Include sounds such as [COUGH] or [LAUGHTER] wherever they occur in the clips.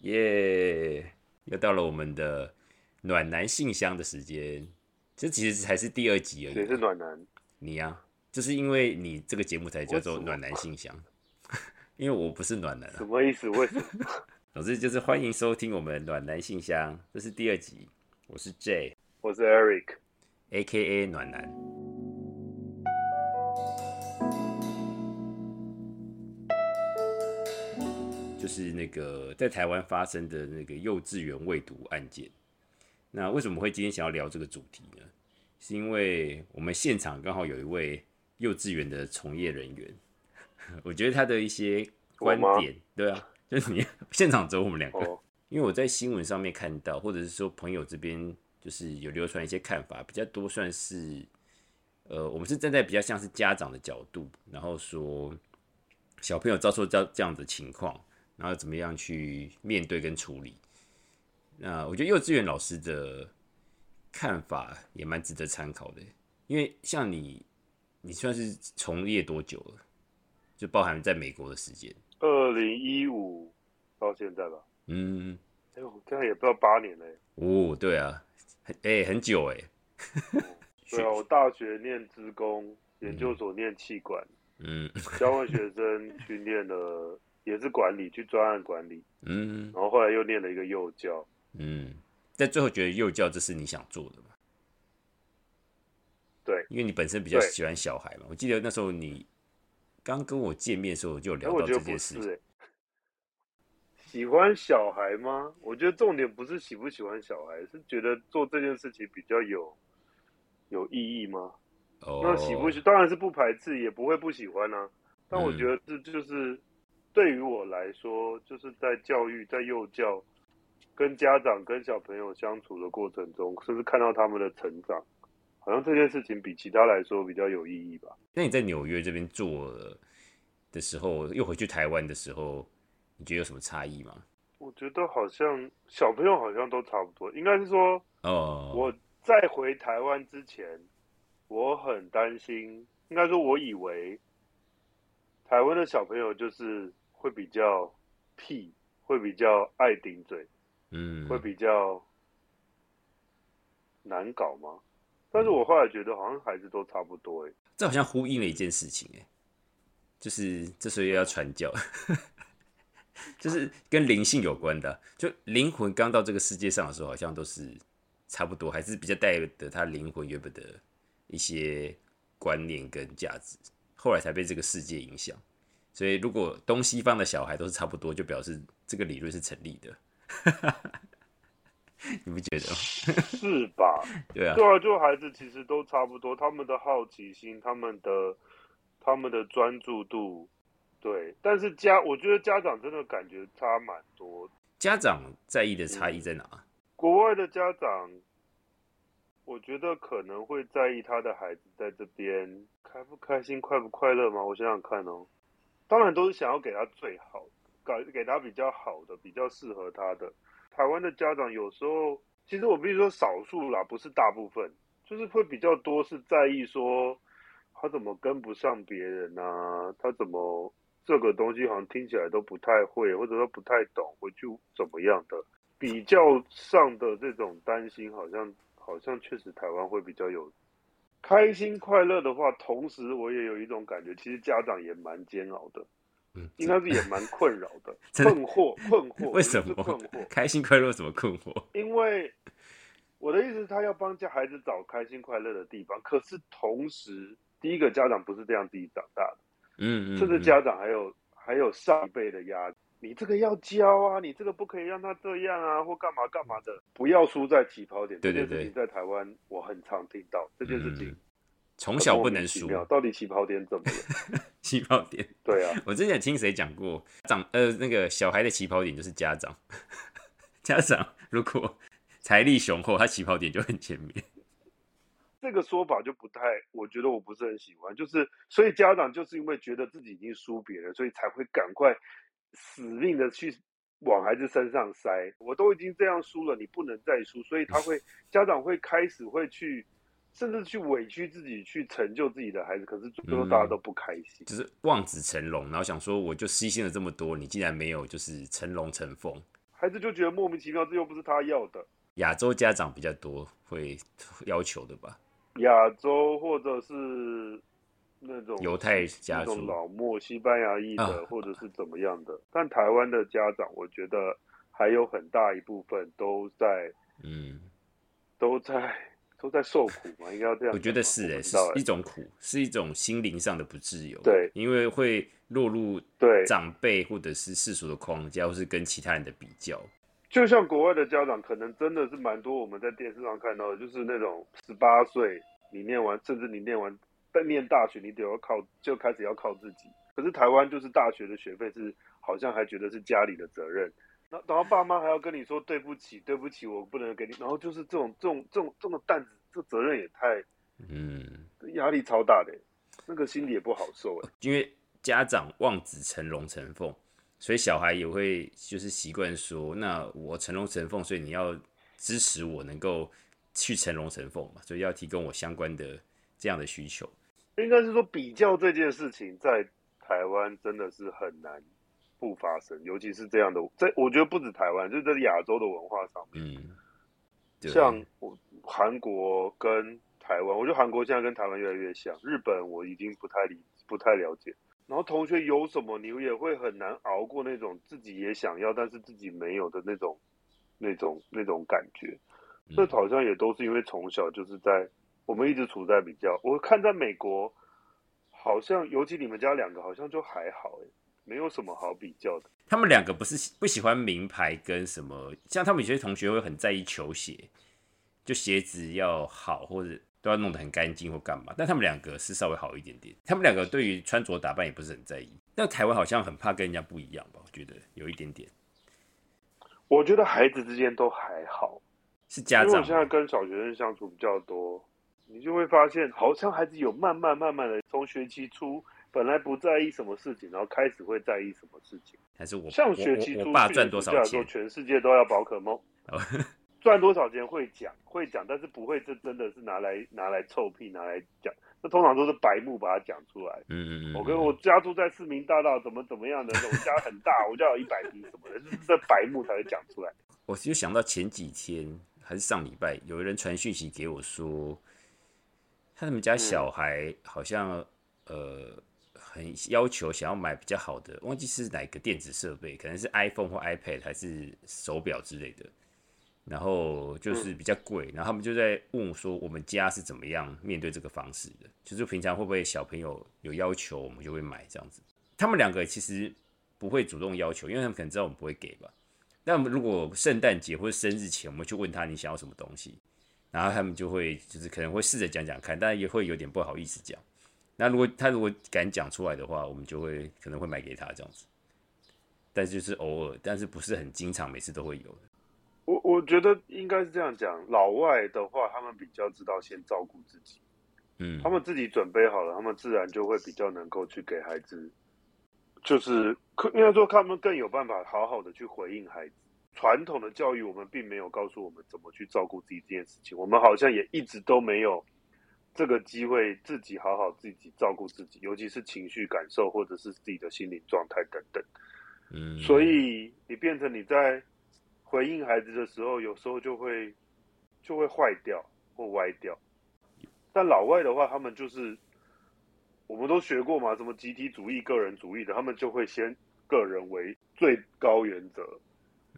耶！又到了我们的暖男信箱的时间，这其实才是第二集而已。谁是暖男？你呀、就是因为你这个节目才叫做暖男信箱，[LAUGHS] 因为我不是暖男啊什。么意思？为什么？[LAUGHS] 总之就是欢迎收听我们暖男信箱，这是第二集，我是 J 我是 Eric。A K A 暖男。就是那个在台湾发生的那个幼稚园未读案件。那为什么会今天想要聊这个主题呢？是因为我们现场刚好有一位幼稚园的从业人员，我觉得他的一些观点，对啊，就是你现场只有我们两个，哦，因为我在新闻上面看到，或者是说朋友这边就是有流传一些看法，比较多算是，呃，我们是站在比较像是家长的角度，然后说小朋友遭受这这样的情况，然后怎么样去面对跟处理。那我觉得幼稚园老师的看法也蛮值得参考的，因为像你，你算是从业多久了？就包含在美国的时间，二零一五到现在吧，嗯，哎呦，这样也不知道八年嘞。哦，对啊，很哎、很久哎、对啊，我大学念职工，研究所念气管，嗯交换学生去念了也是管理，去专案管理，嗯然后后来又念了一个幼教。嗯，但最后觉得幼教这是你想做的嘛？对，因为你本身比较喜欢小孩嘛。我记得那时候你刚跟我见面的时候，我就聊到这件事。喜欢小孩吗？我觉得重点不是喜不喜欢小孩，是觉得做这件事情比较有有意义吗？哦，那喜不喜当然是不排斥，也不会不喜欢啊。但我嗯觉得这就是对于我来说，就是在教育、在幼教、跟家长、跟小朋友相处的过程中，甚至看到他们的成长，好像这件事情比其他来说比较有意义吧。那你在纽约这边做的时候，又回去台湾的时候，你觉得有什么差异吗？我觉得好像小朋友好像都差不多，应该是说哦，我在回台湾之前，我很担心，应该说我以为台湾的小朋友就是会比较屁，会比较爱顶嘴，嗯，会比较难搞吗？但是我后来觉得好像孩子都差不多哎、这好像呼应了一件事情，哎，就是这时候又要传教，[LAUGHS] 就是跟灵性有关的啊，就灵魂刚到这个世界上的时候，好像都是差不多，还是比较带着他灵魂原本的一些观念跟价值，后来才被这个世界影响。所以，如果东西方的小孩都是差不多，就表示这个理论是成立的。[LAUGHS] 你不觉得吗？[LAUGHS] 是吧？[LAUGHS] 对啊，对啊，就孩子其实都差不多，他们的好奇心，他们的他们的专注度，对。但是家，我觉得家长真的感觉差蛮多。家长在意的差异在哪？国外的家长，我觉得可能会在意他的孩子在这边开不开心、快不快乐吗？我想想看哦，当然都是想要给他最好的，给给他比较好的、比较适合他的。台湾的家长有时候，其实我必须说少数啦，不是大部分，就是会比较多是在意说他怎么跟不上别人啊，他怎么这个东西好像听起来都不太会，或者说不太懂，回去怎么样的。比较上的这种担心，好像好像确实台湾会比较有开心快乐的话，同时我也有一种感觉，其实家长也蛮煎熬的，嗯，应该是也蛮困扰的，[LAUGHS] 困惑困惑，为什么困惑？开心快乐有什么困惑？因为我的意思是，他要帮家孩子找开心快乐的地方，可是同时，第一个家长不是这样自己长大的，嗯嗯，嗯甚至家长还有还有上一辈的压力，你这个要教啊，你这个不可以让他这样啊，或干嘛干嘛的，不要输在起跑点。对对这件事情在台湾我很常听到这件事情嗯，从小不能输，到底起跑点怎么了？[LAUGHS] 起跑点。对啊，[LAUGHS] 我之前听谁讲过，长呃那个小孩的起跑点就是家长，[LAUGHS] 家长如果财力雄厚，他起跑点就很前面。这个说法就不太，我觉得我不是很喜欢。就是所以家长就是因为觉得自己已经输别人，所以才会赶快死命的去往孩子身上塞。我都已经这样输了，你不能再输，所以他会 [LAUGHS] 家长会开始会去，甚至去委屈自己去成就自己的孩子，可是最后大家都不开心。就是望子成龙，然后想说我就牺牲了这么多，你竟然没有就是成龙成凤。孩子就觉得莫名其妙，这又不是他要的。亚洲家长比较多会要求的吧？亚洲或者是那种犹太家那种族，老墨西班牙裔的，啊或者是怎么样的。但台湾的家长，我觉得还有很大一部分都在嗯，都在都在受苦嘛，应该要这样。我觉得是哎、是一种苦，是一种心灵上的不自由。对，因为会落入对，长辈或者是世俗的框架，或是跟其他人的比较。就像国外的家长，可能真的是蛮多我们在电视上看到的，就是那种十八岁你念完，甚至你念完但念大学，你得要靠就开始要靠自己。可是台湾就是大学的学费是好像还觉得是家里的责任，然后然后爸妈还要跟你说对不起，对不起，我不能给你，然后就是这种这种这种这种担子，这责任也太嗯，压力超大的，那个心里也不好受哎。因为家长望子成龙成凤，所以小孩也会就是习惯说，那我成龙成凤，所以你要支持我能够去成龙成凤嘛，所以要提供我相关的这样的需求。应该是说比较这件事情在台湾真的是很难不发生，尤其是这样的，在我觉得不止台湾，就是在亚洲的文化上面，嗯，像我韩国跟台湾，我觉得韩国现在跟台湾越来越像，日本我已经不太理不太了解。然后同学有什么，你也会很难熬过那种自己也想要，但是自己没有的那种、那种、那种感觉。嗯这好像也都是因为从小就是在我们一直处在比较。我看在美国，好像尤其你们家两个好像就还好哎，没有什么好比较的。他们两个不是不喜欢名牌跟什么，像他们有些同学会很在意球鞋，就鞋子要好或者都要弄得很干净或干嘛。但他们两个是稍微好一点点，他们两个对于穿着打扮也不是很在意。但台湾好像很怕跟人家不一样吧？我觉得有一点点我觉得孩子之间都还好，是家长因为我现在跟小学生相处比较多，你就会发现，好像孩子有慢慢慢慢的从学期初本来不在意什么事情，然后开始会在意什么事情。还是我上学期初爸去赚多少钱？全世界都要宝可梦哦，赚多少钱会讲会讲，但是不会这真的是拿来拿来臭屁拿来讲，那通常都是白目把它讲出来。嗯嗯嗯，我跟我家住在市民大道，怎么怎么样的，我家很大，我家有一百平什么的，就是这白目才会讲出来。我就想到前几天还是上礼拜，有人传讯息给我说，他们家小孩好像、呃很要求想要买比较好的，忘记是哪个电子设备，可能是 iPhone 或 iPad 还是手表之类的，然后就是比较贵，然后他们就在问我说，我们家是怎么样面对这个方式的？就是平常会不会小朋友有要求，我们就会买这样子。他们两个其实不会主动要求，因为他们可能知道我们不会给吧。那如果圣诞节或者生日前，我们去问他你想要什么东西，然后他们就会就是可能会试着讲讲看，但也会有点不好意思讲。那如果他如果敢讲出来的话，我们就会可能会买给他这样子，但是就是偶尔，但是不是很经常，每次都会有的。我我觉得应该是这样讲，老外的话，他们比较知道先照顾自己，嗯他们自己准备好了，他们自然就会比较能够去给孩子，就是可应该说他们更有办法好好的去回应孩子。传统的教育，我们并没有告诉我们怎么去照顾自己这件事情，我们好像也一直都没有这个机会自己好好自己照顾自己，尤其是情绪感受或者是自己的心理状态等等。嗯，所以你变成你在回应孩子的时候，有时候就会就会坏掉或歪掉。但老外的话，他们就是我们都学过嘛，什么集体主义、个人主义的，他们就会先个人为最高原则，嗯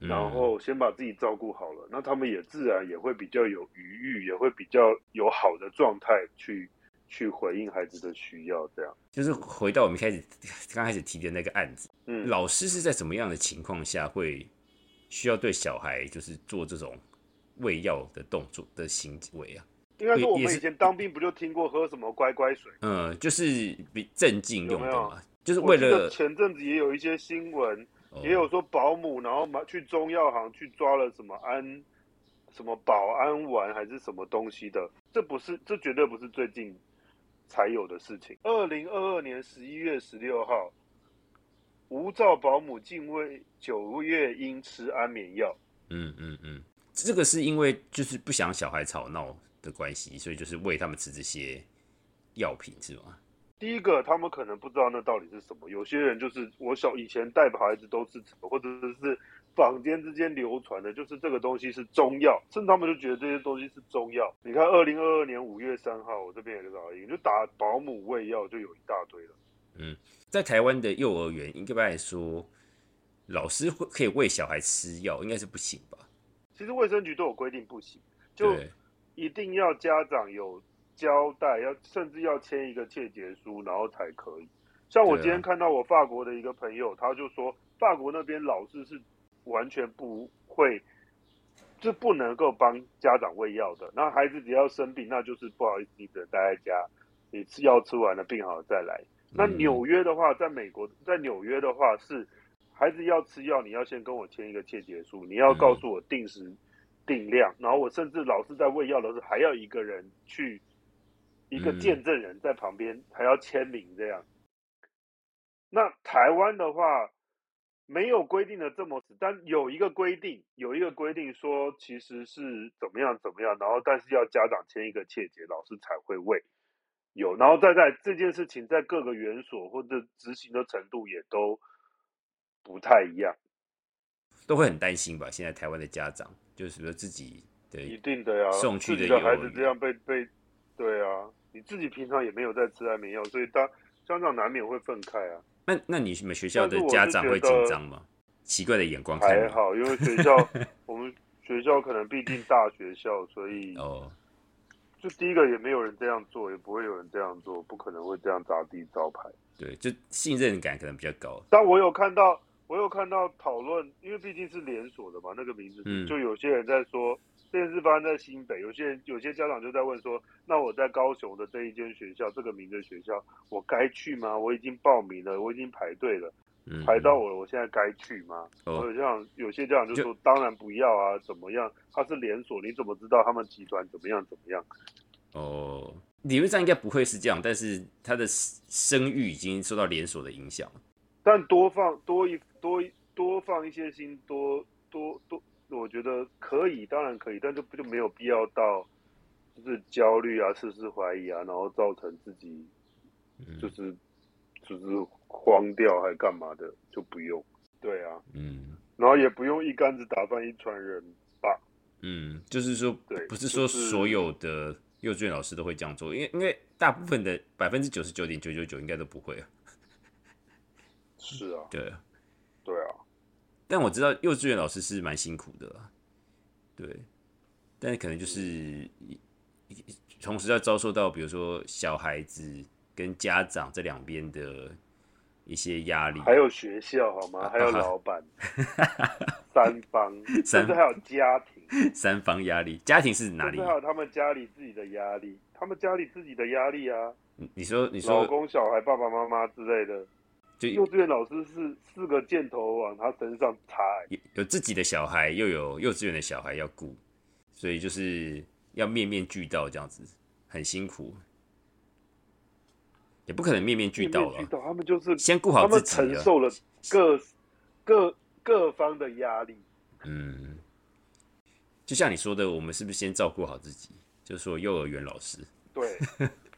然后先把自己照顾好了，那他们也自然也会比较有余裕，也会比较有好的状态去去回应孩子的需要，这样。就是回到我们开始刚开始提的那个案子，嗯，老师是在什么样的情况下会需要对小孩就是做这种喂药的动作的行为啊？应该说我们以前当兵不就听过喝什么乖乖水？嗯，就是比镇静用的嘛，就是为了前阵子也有一些新闻，哦也有说保姆然后买去中药行去抓了什么安什么保安丸还是什么东西的，这不是这绝对不是最近才有的事情。二零二二年十一月十六号，无照保姆竟为九月因吃安眠药。嗯嗯嗯，这个是因为就是不想小孩吵闹的关系，所以就是喂他们吃这些药品是吗？第一个，他们可能不知道那到底是什么。有些人就是我小以前带孩子都是或者是坊间之间流传的，就是这个东西是中药，甚至他们就觉得这些东西是中药。你看，二零二二年五月三号，我这边有个老鹰，就打保姆喂药就有一大堆了。嗯，在台湾的幼儿园，应该来说，老师会可以喂小孩吃药，应该是不行吧？其实卫生局都有规定不行，就，一定要家长有交代，要甚至要签一个切结书，然后才可以。像我今天看到我法国的一个朋友，他就说法国那边老师是完全不会，就不能够帮家长喂药的。那孩子只要生病，那就是不好意思，你只能待在家，你吃药吃完了，病好了再来。那嗯纽约的话，在美国，在纽约的话是，孩子要吃药，你要先跟我签一个切结书，你要告诉我定时、定量，然后我甚至老师在喂药的时候还要一个人去，一个嗯见证人在旁边还要签名这样。那台湾的话，没有规定的这么死，但有一个规定，有一个规定说其实是怎么样怎么样，然后但是要家长签一个切结，老师才会喂。有，然后再在这件事情在各个园所或者执行的程度也都不太一样，都会很担心吧？现在台湾的家长就是说自己一，定的呀。送去的孩子这样被被，对啊，你自己平常也没有在吃安眠药，所以当家长难免会愤慨啊。那那你们学校的家长会紧张吗？奇怪的眼光看。还好，因为学校 [LAUGHS] 我们学校可能毕竟大学校，所以哦，就第一个也没有人这样做，也不会有人这样做，不可能会这样砸自己招牌。对，就信任感可能比较高。但我有看到，我有看到讨论，因为毕竟是连锁的嘛，那个名字，嗯就有些人在说这件事发生在新北，有些人有些家长就在问说，那我在高雄的这一间学校，这个名字的学校，我该去吗？我已经报名了，我已经排队了，嗯，排到我了，我现在该去吗？哦有家长有些家长就说，当然不要啊，怎么样？它是连锁，你怎么知道他们集团怎么样怎么样？哦，理论上应该不会是这样，但是他的声誉已经受到连锁的影响。但多放多一多一多放一些心，多觉得可以，当然可以，但就不就没有必要到就是焦虑啊、事事怀疑啊，然后造成自己嗯就是、就是慌掉还干嘛的，就不用。对啊，嗯然后也不用一竿子打翻一船人吧。嗯，就是说，对不是说所有的幼稚园老师都会这样做，因为因为大部分的百分之九十九点九九九应该都不会啊。是啊，[LAUGHS] 对啊，对啊，但我知道幼稚园老师是蛮辛苦的啦，对，但可能就是同时要遭受到，比如说小孩子跟家长这两边的一些压力，还有学校好吗？还有老板，[LAUGHS] 三方，甚至还有家庭。[LAUGHS] 三方压力，家庭是哪里？还有他们家里自己的压力，他们家里自己的压力啊，你说你说你老说公、小孩、爸爸妈妈之类的。就幼稚园老师是四个箭头往他身上插、欸有有自己的小孩，又有幼稚园的小孩要顾，所以就是要面面俱到这样子，很辛苦，也不可能面面俱到了，面面到，他们就是先顾好自己啊。承受了各各各方的压力。嗯，就像你说的，我们是不是先照顾好自己？就说幼儿园老师对，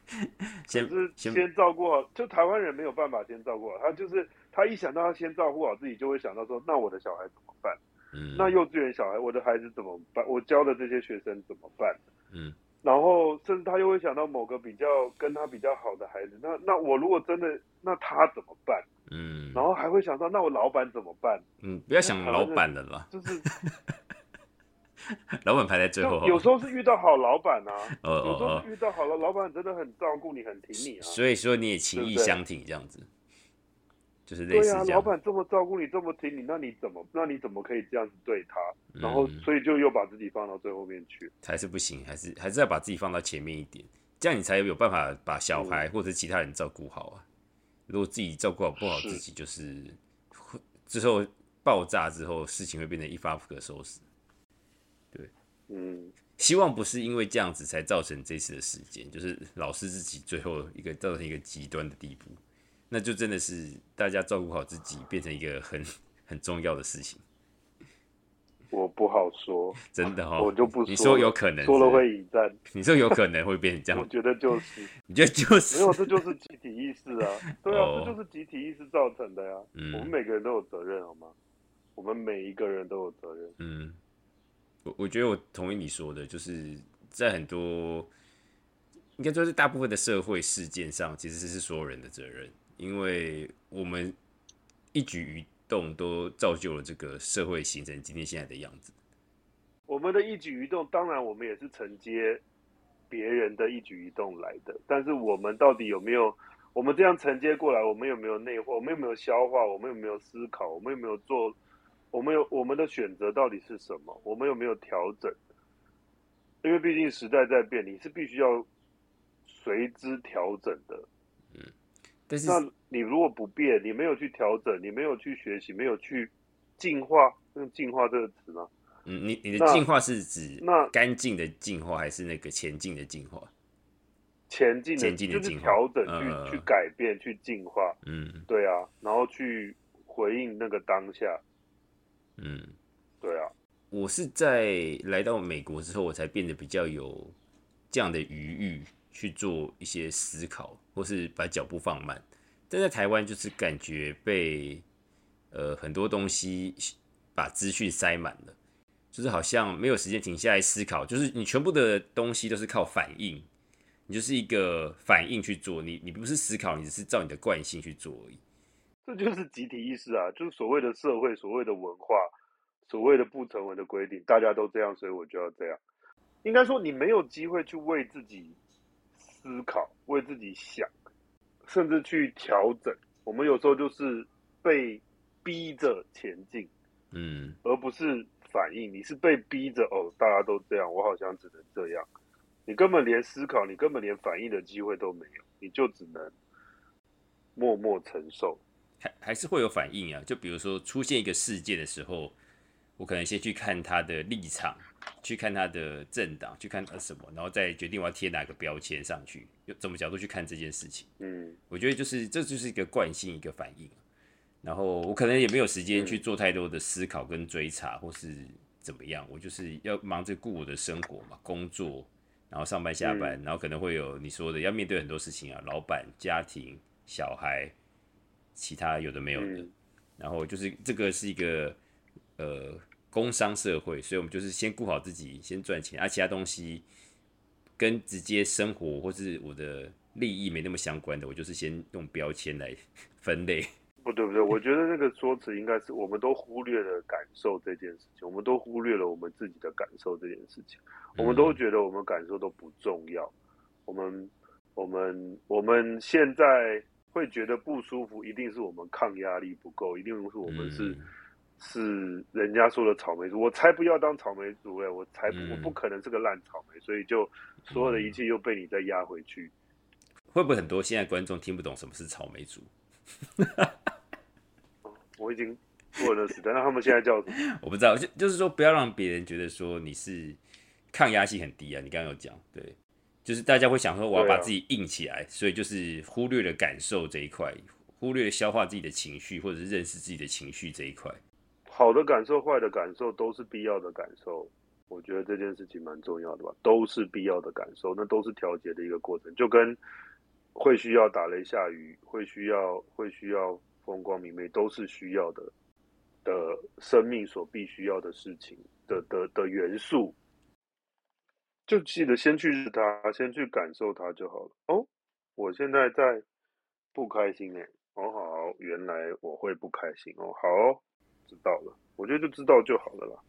[LAUGHS] 先是先先照顾好，就台湾人没有办法先照顾好，他就是他一想到他先照顾好自己，就会想到说，那我的小孩怎么办？嗯那幼稚园小孩，我的孩子怎么办？我教的这些学生怎么办？嗯然后甚至他又会想到某个比较跟他比较好的孩子，那那我如果真的，那他怎么办？嗯然后还会想到，那我老板怎么办？嗯，不要想老板的了，就是 [LAUGHS] 老板排在最后有时候是遇到好老板啊，哦有时候遇到好了老板真的很照顾你，很挺你哦，啊。所以说你也情义对不对相挺这样子，就是类对啊，似。老板这么照顾你，这么挺你，那你怎么那你怎么可以这样子对他？然后嗯所以就又把自己放到最后面去。还是不行，还是还是要把自己放到前面一点，这样你才有办法把小孩或者其他人照顾好啊。如果自己照顾好不好自己，就是会之后爆炸之后，事情会变得一发不可收拾。嗯，希望不是因为这样子才造成这次的事件，就是老师自己最后一个造成一个极端的地步，那就真的是大家照顾好自己，变成一个很 [LAUGHS] 很重要的事情，我不好说，真的哈、我就不你说有可能说了会引战。你说有可能会变成这样。我，觉得就是。你觉得就是？没有，这就是集体意识啊。[LAUGHS] 对啊，哦。这就是集体意识造成的呀、嗯。我们每个人都有责任，好吗？我们每一个人都有责任。嗯，我我觉得我同意你说的，就是在很多应该说是大部分的社会事件上，其实是所有人的责任，因为我们一举一动都造就了这个社会形成今天现在的样子。我们的一举一动，当然我们也是承接别人的一举一动来的，但是我们到底有没有？我们这样承接过来，我们有没有内化？我们有没有消化？我们有没有思考？我们有没有做？我们有我们的选择到底是什么？我们有没有调整？因为毕竟时代在变，你是必须要随之调整的。嗯，但是那你如果不变，你没有去调整，你没有去学习，没有去进化，用“进化”这个词吗？嗯，你你的那进化是指那干净的进化，还是那个前进的进化？前进的就是前进的进化调整，去去改变，去进化。嗯对啊，然后去回应那个当下。嗯。对啊，我是在来到美国之后，我才变得比较有这样的余裕去做一些思考，或是把脚步放慢。但在台湾，就是感觉被呃很多东西把资讯塞满了，就是好像没有时间停下来思考，就是你全部的东西都是靠反应，你就是一个反应去做，你你不是思考，你只是照你的惯性去做而已。这就是集体意识啊，就是所谓的社会、所谓的文化、所谓的不成文的规定，大家都这样，所以我就要这样。应该说，你没有机会去为自己思考、为自己想，甚至去调整。我们有时候就是被逼着前进，嗯而不是反应。你是被逼着哦，大家都这样，我好像只能这样。你根本连思考，你根本连反应的机会都没有，你就只能默默承受。还还是会有反应啊。就比如说出现一个事件的时候，我可能先去看他的立场，去看他的政党，去看他什么，然后再决定我要贴哪个标签上去，用怎么角度去看这件事情。嗯我觉得就是这就是一个惯性，一个反应。然后我可能也没有时间嗯去做太多的思考跟追查，或是怎么样。我就是要忙着顾我的生活嘛，工作，然后上班下班，然后可能会有你说的要面对很多事情啊，老板、家庭、小孩，其他有的没有的。嗯然后就是这个是一个呃工商社会，所以我们就是先顾好自己，先赚钱，而、其他东西跟直接生活或是我的利益没那么相关的，我就是先用标签来分类。[LAUGHS] 不对不对，我觉得那个说辞应该是我们都忽略了感受这件事情，我们都忽略了我们自己的感受这件事情，我们都觉得我们感受都不重要，我们我们我们现在会觉得不舒服，一定是我们抗压力不够，一定是我们是、嗯是人家说的草莓族，我才不要当草莓族哎、我才我不可能是个烂草莓，所以就所有的一切又被你再压回去。会不会很多现在观众听不懂什么是草莓族？[LAUGHS] 我已经过了那时代，那他们现在叫什么？[LAUGHS] 我不知道，就就是说不要让别人觉得说你是抗压性很低啊。你刚刚有讲，对，就是大家会想说我要把自己硬起来，所以就是忽略了感受这一块，忽略了消化自己的情绪或者是认识自己的情绪这一块。好的感受、坏的感受都是必要的感受。我觉得这件事情蛮重要的吧，都是必要的感受，那都是调节的一个过程，就跟会需要打雷下雨，会需要会需要风光明媚，都是需要的的生命所必须要的事情的的的元素。就记得先去日它，先去感受它就好了。哦，我现在在不开心哎，哦好，原来我会不开心哦，好哦知道了，我觉得就知道就好了啦。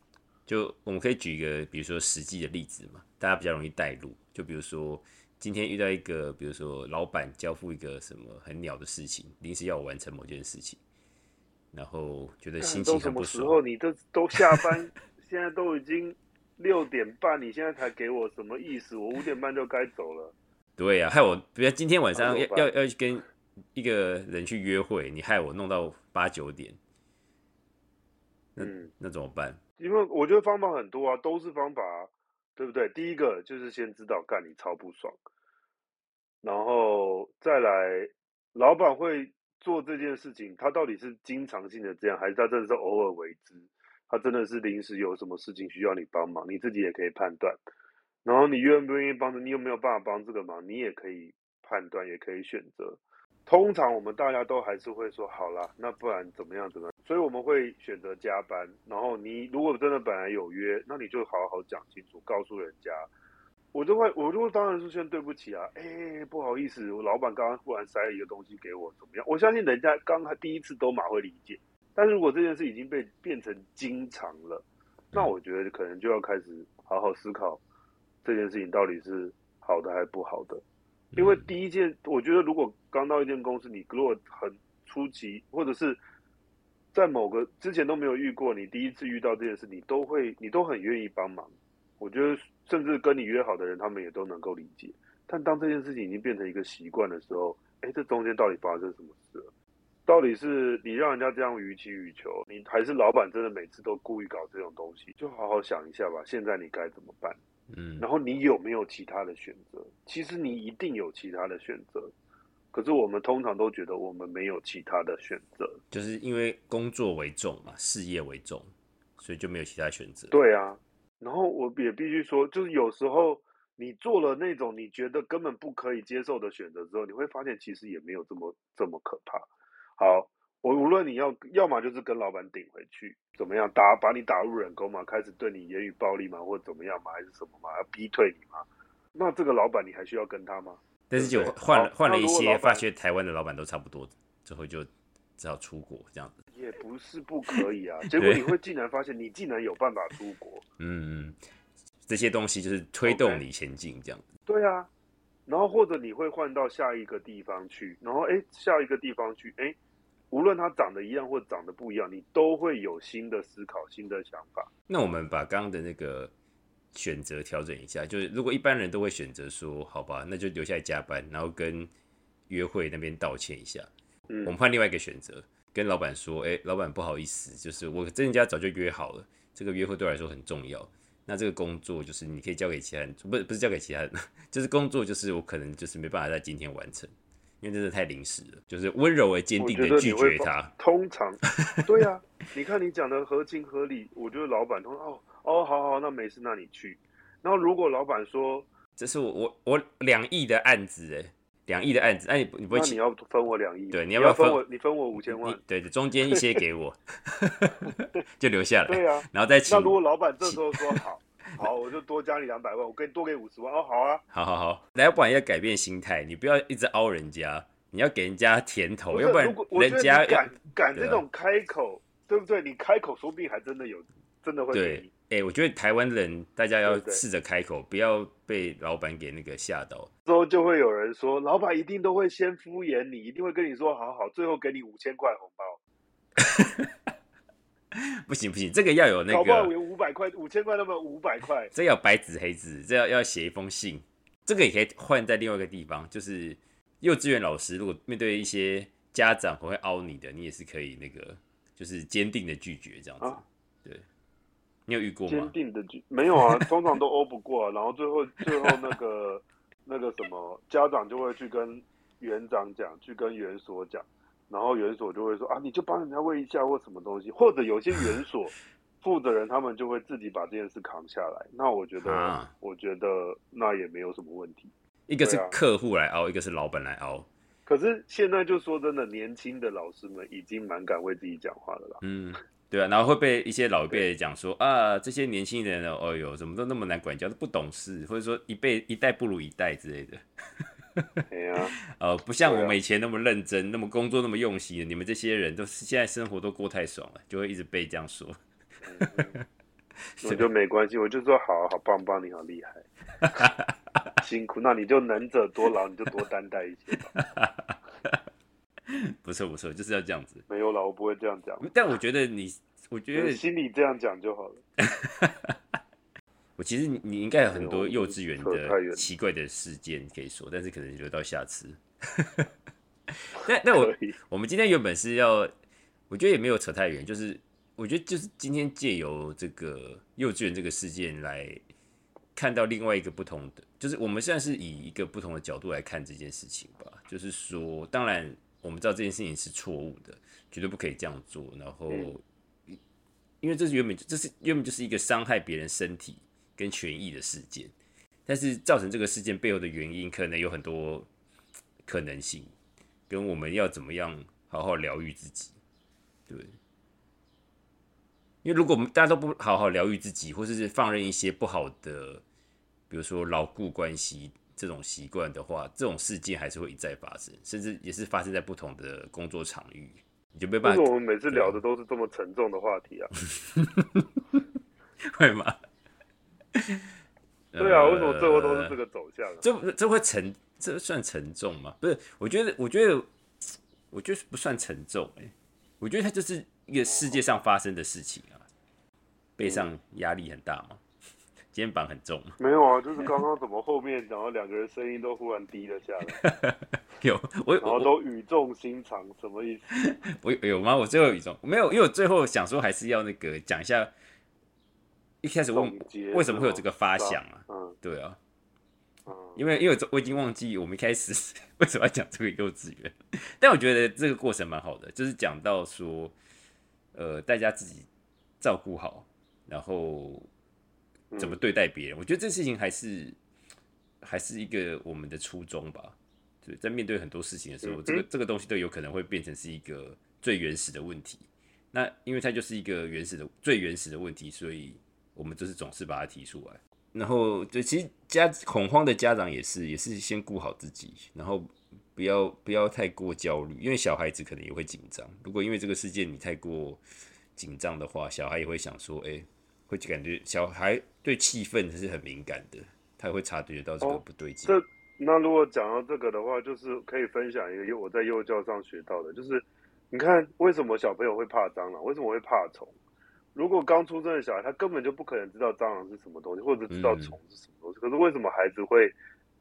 就我们可以举一个，比如说实际的例子嘛，大家比较容易带入。就比如说今天遇到一个，比如说老板交付一个什么很鸟的事情，临时要我完成某件事情，然后觉得心情什很不爽。么时候？你都都下班，[LAUGHS] 现在都已经六点半，你现在才给我什么意思？我五点半就该走了。对呀、害我，比如今天晚上要要要去跟一个人去约会，你害我弄到八九点，那、嗯，那怎么办？因为我觉得方法很多啊，都是方法啊，对不对？第一个就是先知道干你超不爽，然后再来，老板会做这件事情，他到底是经常性的这样，还是他真的是偶尔为之？他真的是临时有什么事情需要你帮忙，你自己也可以判断。然后你愿不愿意帮着，你有没有办法帮这个忙，你也可以判断，也可以选择。通常我们大家都还是会说，好啦，那不然怎么样怎么样？所以我们会选择加班。然后你如果真的本来有约，那你就好好讲清楚，告诉人家。我就会，我就当然是先对不起啊，哎，不好意思，我老板刚刚忽然塞了一个东西给我，怎么样？我相信人家刚才第一次都马会理解，但是如果这件事已经被变成经常了，那我觉得可能就要开始好好思考这件事情到底是好的还是不好的。因为第一件，我觉得如果刚到一间公司，你如果很初级，或者是在某个之前都没有遇过，你第一次遇到这件事，你都会，你都很愿意帮忙。我觉得，甚至跟你约好的人，他们也都能够理解。但当这件事情已经变成一个习惯的时候，哎，这中间到底发生什么事了？到底是你让人家这样予取予求，你还是老板真的每次都故意搞这种东西？就好好想一下吧。现在你该怎么办？嗯，然后你有没有其他的选择？其实你一定有其他的选择，可是我们通常都觉得我们没有其他的选择，就是因为工作为重嘛，事业为重，所以就没有其他选择。对啊。然后我也必须说，就是有时候你做了那种你觉得根本不可以接受的选择之后，你会发现其实也没有这么这么可怕。好，我无论你要要么就是跟老板顶回去，怎么样打把你打入冷宫嘛，开始对你言语暴力嘛，或者怎么样嘛，还是什么嘛，要逼退你嘛？那这个老板你还需要跟他吗？但是就换了换了一些，发现台湾的老板都差不多，最后就只好出国这样子。也不是不可以啊，[LAUGHS] 结果你会竟然发现你竟然有办法出国，嗯，这些东西就是推动你前进这样子。对啊，然后或者你会换到下一个地方去，然后哎，下一个地方去，哎，无论它长得一样或长得不一样，你都会有新的思考、新的想法。那我们把刚刚的那个选择调整一下，就是如果一般人都会选择说，好吧，那就留下来加班，然后跟约会那边道歉一下。嗯，我们换另外一个选择。跟老板说，哎，老板不好意思，就是我跟人家早就约好了，这个约会对我来说很重要。那这个工作就是你可以交给其他人，不不是交给其他人，[LAUGHS] 就是工作就是我可能就是没办法在今天完成，因为真的太临时了。就是温柔而坚定的拒绝他。通常，对呀，你看你讲的合情合理，我觉得老板通哦哦，好好，那没事，那你去。然后如果老板说，这是我我我两亿的案子，哎。两亿的案子，那你你不会？那你要分我两亿？对，你要不要分我？你分我五千万？对对，中间一些给我 [LAUGHS] [LAUGHS] 就留下来。对啊，然后再请。那如果老板这时候说好，[LAUGHS] 好，我就多加你两百万，我给你多给五十万哦，好啊。好好好，要不然要改变心态，你不要一直凹人家，你要给人家甜头，要不然人家敢敢这种开口，对不对？你开口说不定还真的有，真的会对。哎，我觉得台湾人大家要试着开口，不要被老板给那个吓到。之后就会有人说，老板一定都会先敷衍你，一定会跟你说好好，最后给你五千块红包。[LAUGHS] [LAUGHS] 不行不行，这个要有那个。搞不好有五百块、五千块，那么五百块。这要白纸黑字，这要要写一封信。这个也可以换在另外一个地方，就是幼稚园老师，如果面对一些家长会凹你的，你也是可以那个，就是坚定的拒绝这样子。对。你有遇过吗？坚定的拒没有啊，通常都欧不过，然后最后最后那个那个什么家长就会去跟园长讲，去跟园所讲，然后园所就会说啊，你就帮人家喂一下或什么东西，或者有些园所 [LAUGHS] 负责人他们就会自己把这件事扛下来。那我觉得，我觉得那也没有什么问题。一个是客户来熬，一个是老板来熬。可是现在就说真的，年轻的老师们已经蛮敢为自己讲话的了。嗯。对啊，然后会被一些老一辈讲说啊，这些年轻人哦呦，怎么都那么难管教，都不懂事，或者说一辈一代不如一代之类的。[LAUGHS] 对呀，呃，不像我们以前那么认真，那么工作那么用心，你们这些人都是现在生活都过太爽了，就会一直被这样说。[LAUGHS] 我就没关系，我就说好好棒棒，你好厉害，[LAUGHS] 辛苦，那你就能者多劳，你就多担待一些。不错不错，就是要这样子。没有了，我不会这样讲。但我觉得你，我觉得心里这样讲就好了。我其实你你应该有很多幼稚园的奇怪的事件可以说，但是可能留到下次。[LAUGHS] 那那 [LAUGHS] 我我们今天原本是要，我觉得也没有扯太远，就是我觉得就是今天借由这个幼稚园这个事件来看到另外一个不同的，就是我们现在是以一个不同的角度来看这件事情吧。就是说，当然。我们知道这件事情是错误的，绝对不可以这样做。然后，因为这是原本这是原本就是一个伤害别人身体跟权益的事件，但是造成这个事件背后的原因可能有很多可能性，跟我们要怎么样好好疗愈自己。对，因为如果我们大家都不好好疗愈自己，或者是放任一些不好的，比如说牢固关系这种习惯的话，这种事件还是会一再发生，甚至也是发生在不同的工作场域，你就没办法什么我们每次聊的都是这么沉重的话题啊？[LAUGHS] 会吗？[LAUGHS] 对啊，为什么最后都是呃这个走向啊？这这会沉，这算沉重吗？不是，我觉得，我觉得，我觉得不算沉重、欸，我觉得它就是一个世界上发生的事情啊，背上压力很大吗，肩膀很重吗，没有啊，就是刚刚怎么后面，然后两个人声音都忽然低了下来，[LAUGHS] 有我然后我都语重心长，什么意思？[LAUGHS] 我有有吗？我最后有一种没有，因为我最后想说还是要那个讲一下，一开始问为什么会有这个发想啊？嗯对啊，嗯，因为因为我我已经忘记我们一开始 [LAUGHS] 为什么要讲这个幼稚园，但我觉得这个过程蛮好的，就是讲到说，呃，大家自己照顾好，然后怎么对待别人，我觉得这事情还是还是一个我们的初衷吧。对，在面对很多事情的时候，嗯这个这个东西都有可能会变成是一个最原始的问题。那因为它就是一个原始的最原始的问题，所以我们就是总是把它提出来。然后，对，其实家恐慌的家长也是，也是先顾好自己，然后不要不要太过焦虑，因为小孩子可能也会紧张。如果因为这个事件你太过紧张的话，小孩也会想说，哎、会感觉小孩对气氛是很敏感的，他也会察觉到这个哦不对劲。这那如果讲到这个的话，就是可以分享一个幼我在幼教上学到的，就是你看为什么小朋友会怕蟑螂，为什么会怕虫？如果刚出生的小孩，他根本就不可能知道蟑螂是什么东西，或者知道嗯虫是什么东西。可是为什么孩子会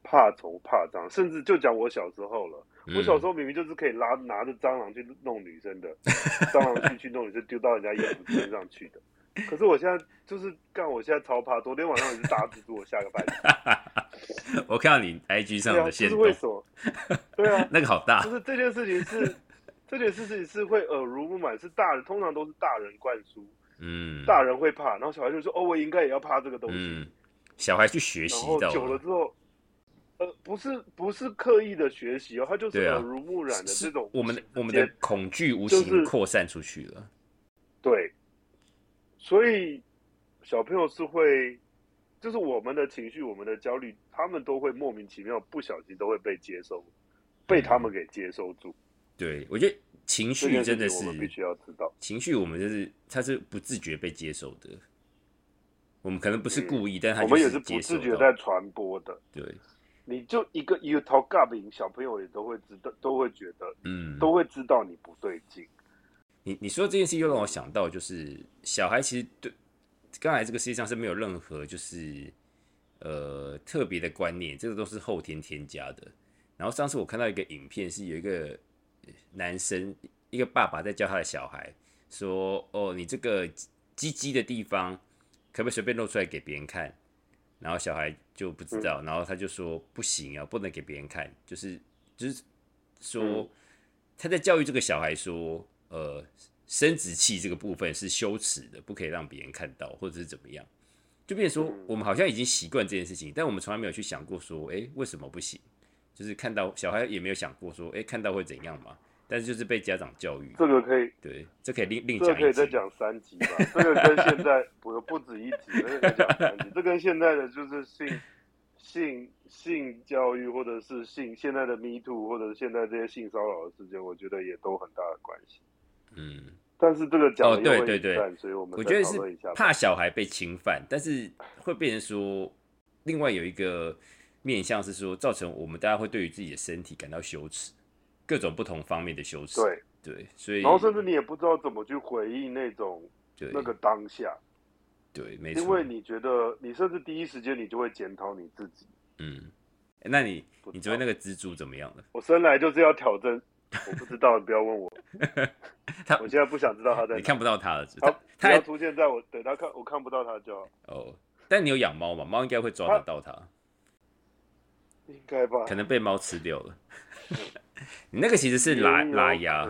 怕虫、怕蟑螂？甚至就讲我小时候了，我小时候明明就是可以拉拿着蟑螂去弄女生的，蟑螂去去弄女生，丢到人家衣服身上去的。可是我现在就是干，我现在超怕。昨天晚上也是大蜘蛛，我下个半死。[LAUGHS] 我看到你 IG 上对啊，这的线动，是为什么？对啊，[LAUGHS] 那个好大就，是这件事情是这件事情是会耳濡目染，是大人通常都是大人灌输，嗯，大人会怕，然后小孩就说：“哦，我应该也要怕这个东西。嗯，小孩去学然习到后久了之后，呃，不是不是刻意的学习哦，他就是耳濡目染的这种我们我们的恐惧无就是形扩散出去了。对，所以小朋友是会，就是我们的情绪、我们的焦虑，他们都会莫名其妙、不小心都会被接收，被他们给接收住。对，我觉得情绪真的是必须要知道。情绪，我们就是它是不自觉被接受的。我们可能不是故意，但我们也是不自觉在传播的。对，你就一个一个头尬饼，小朋友也都会知道，都会觉得，嗯，都会知道你不对劲。你你说这件事又让我想到，就是小孩其实对刚才这个世界上是没有任何就是呃特别的观念，这个都是后天添加的。然后上次我看到一个影片，是有一个男生，一个爸爸在教他的小孩说：“哦，你这个鸡鸡的地方可不可以随便露出来给别人看？”然后小孩就不知道，然后他就说：“不行啊，不能给别人看。”就是就是说嗯他在教育这个小孩说，呃，生殖器这个部分是羞耻的，不可以让别人看到，或者是怎么样。就变成说，我们好像已经习惯这件事情，但我们从来没有去想过说，诶，为什么不行？就是看到小孩也没有想过说，哎，看到会怎样嘛？但是就是被家长教育，这个可以，对，这可以另另这个讲一集。可以再讲三集吧。这个跟现在不不止一集，这个可以讲三集。这跟现在的就是性性性教育，或者是性现在的 Me Too，或者是现在这些性骚扰的事件，我觉得也都很大的关系。嗯，但是这个讲哦的又会对对对，所以我们我觉得是。怕小孩被侵犯，但是会变成说，另外有一个面向是说，造成我们大家会对于自己的身体感到羞耻，各种不同方面的羞耻。对，对，所以然后甚至你也不知道怎么去回应那种对那个当下，对，没错。因为你觉得你甚至第一时间你就会检讨你自己。嗯，诶那你你觉得那个蜘蛛怎么样了？我生来就是要挑战，我不知道，你不要问我。[LAUGHS] 他我现在不想知道他在。你看不到他了，他他出现在我，等他看我看不到他就好，哦，但你有养猫嘛？猫应该会抓得到它，应该吧？可能被猫吃掉了。[LAUGHS] 你那个其实是拉拉牙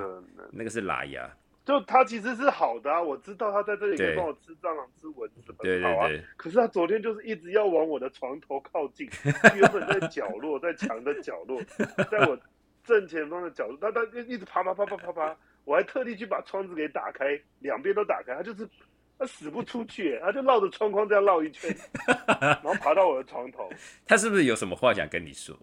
那个是拉牙，就它其实是好的啊，我知道它在这里可以对帮我吃蟑螂、吃蚊子，对很好啊。对对，可是它昨天就是一直要往我的床头靠近，[LAUGHS] 原本在角落，在墙的角落，[LAUGHS] 在我正前方的角落，它它一直爬爬爬爬爬爬，我还特地去把窗子给打开，两边都打开，它就是他死不出去，他就绕着窗框这样绕一圈，然后爬到我的床头。[LAUGHS] 他是不是有什么话想跟你说，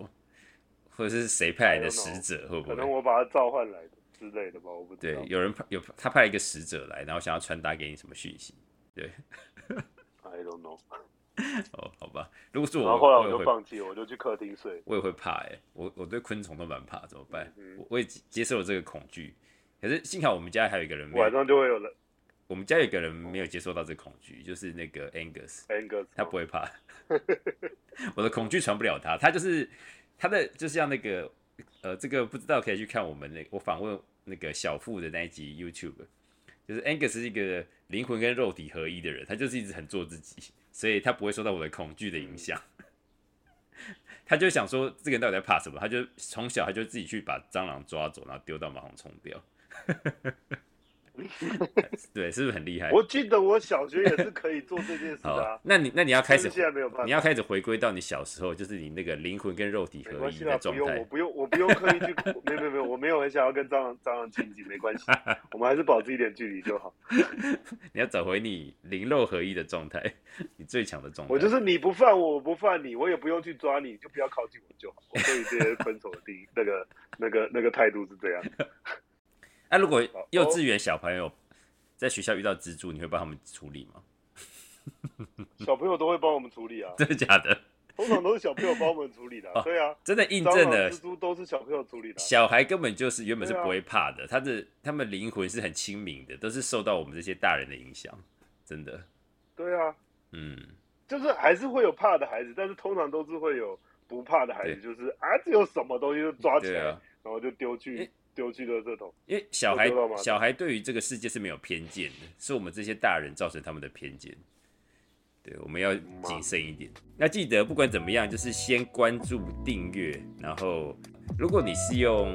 或者是谁派来的使者？会不会？可能我把他召唤来的之类的吧，我不知道。对，有人派有他派了一个使者来，然后想要传达给你什么讯息？对，I don't know。[LAUGHS] 哦，好吧。如果是我，然后后来我就放弃，我就去客厅睡。我也会怕哎，我我对昆虫都蛮怕，怎么办？我我也接受了这个恐惧。可是幸好我们家还有一个人，晚上就会有人。我们家有一个人没有接受到这恐惧，就是那个 Angus。Angus，他不会怕。[LAUGHS] 我的恐惧传不了他，他就是他的，就像那个呃，这个不知道可以去看我们那我访问那个小富的那一集 YouTube，就是 Angus 是一个灵魂跟肉体合一的人，他就是一直很做自己。所以他不会受到我的恐惧的影响，[LAUGHS] 他就想说这个人到底在怕什么？他就从小他就自己去把蟑螂抓走，然后丢到马桶冲掉。[LAUGHS] 对，是不是很厉害？我记得我小学也是可以做这件事的。那你那你要开始，现在没有办法，你要开始回归到你小时候，就是你那个灵魂跟肉体合一的状态。我不用，我不用刻意去，[LAUGHS] 没有没有没有，我没有很想要跟蟑螂蟑螂亲近，没关系，[LAUGHS] 我们还是保持一点距离就好。你要找回你灵肉合一的状态，你最强的状态。我就是你不犯我，我不犯你，我也不用去抓你，就不要靠近我就好。我对于这些分手的第一那个那个那个态度是这样。那如果幼稚园小朋友在学校遇到蜘蛛，你会帮他们处理吗？[LAUGHS] 小朋友都会帮我们处理啊，[LAUGHS] 真的假的？通常都是小朋友帮我们处理的。对啊，真的印证了蜘蛛都是小朋友处理的。小孩根本就是原本是不会怕的，他的他们灵魂是很清明的，都是受到我们这些大人的影响，真的。对啊，嗯，就是还是会有怕的孩子，但是通常都是会有不怕的孩子，就是啊，这有什么东西就抓起来，然后就丢去。丢弃了这种，因为小孩小孩对于这个世界是没有偏见的，是我们这些大人造成他们的偏见。对，我们要谨慎一点。那记得，不管怎么样，就是先关注、订阅，然后如果你是用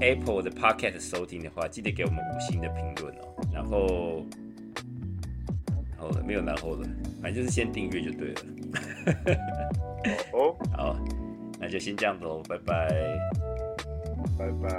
Apple 的 Podcast 收听的话，记得给我们五星的评论哦。然后，好了，没有然后了，反正就是先订阅就对了。哦，[LAUGHS] 好，那就先这样子喽，拜拜。拜拜。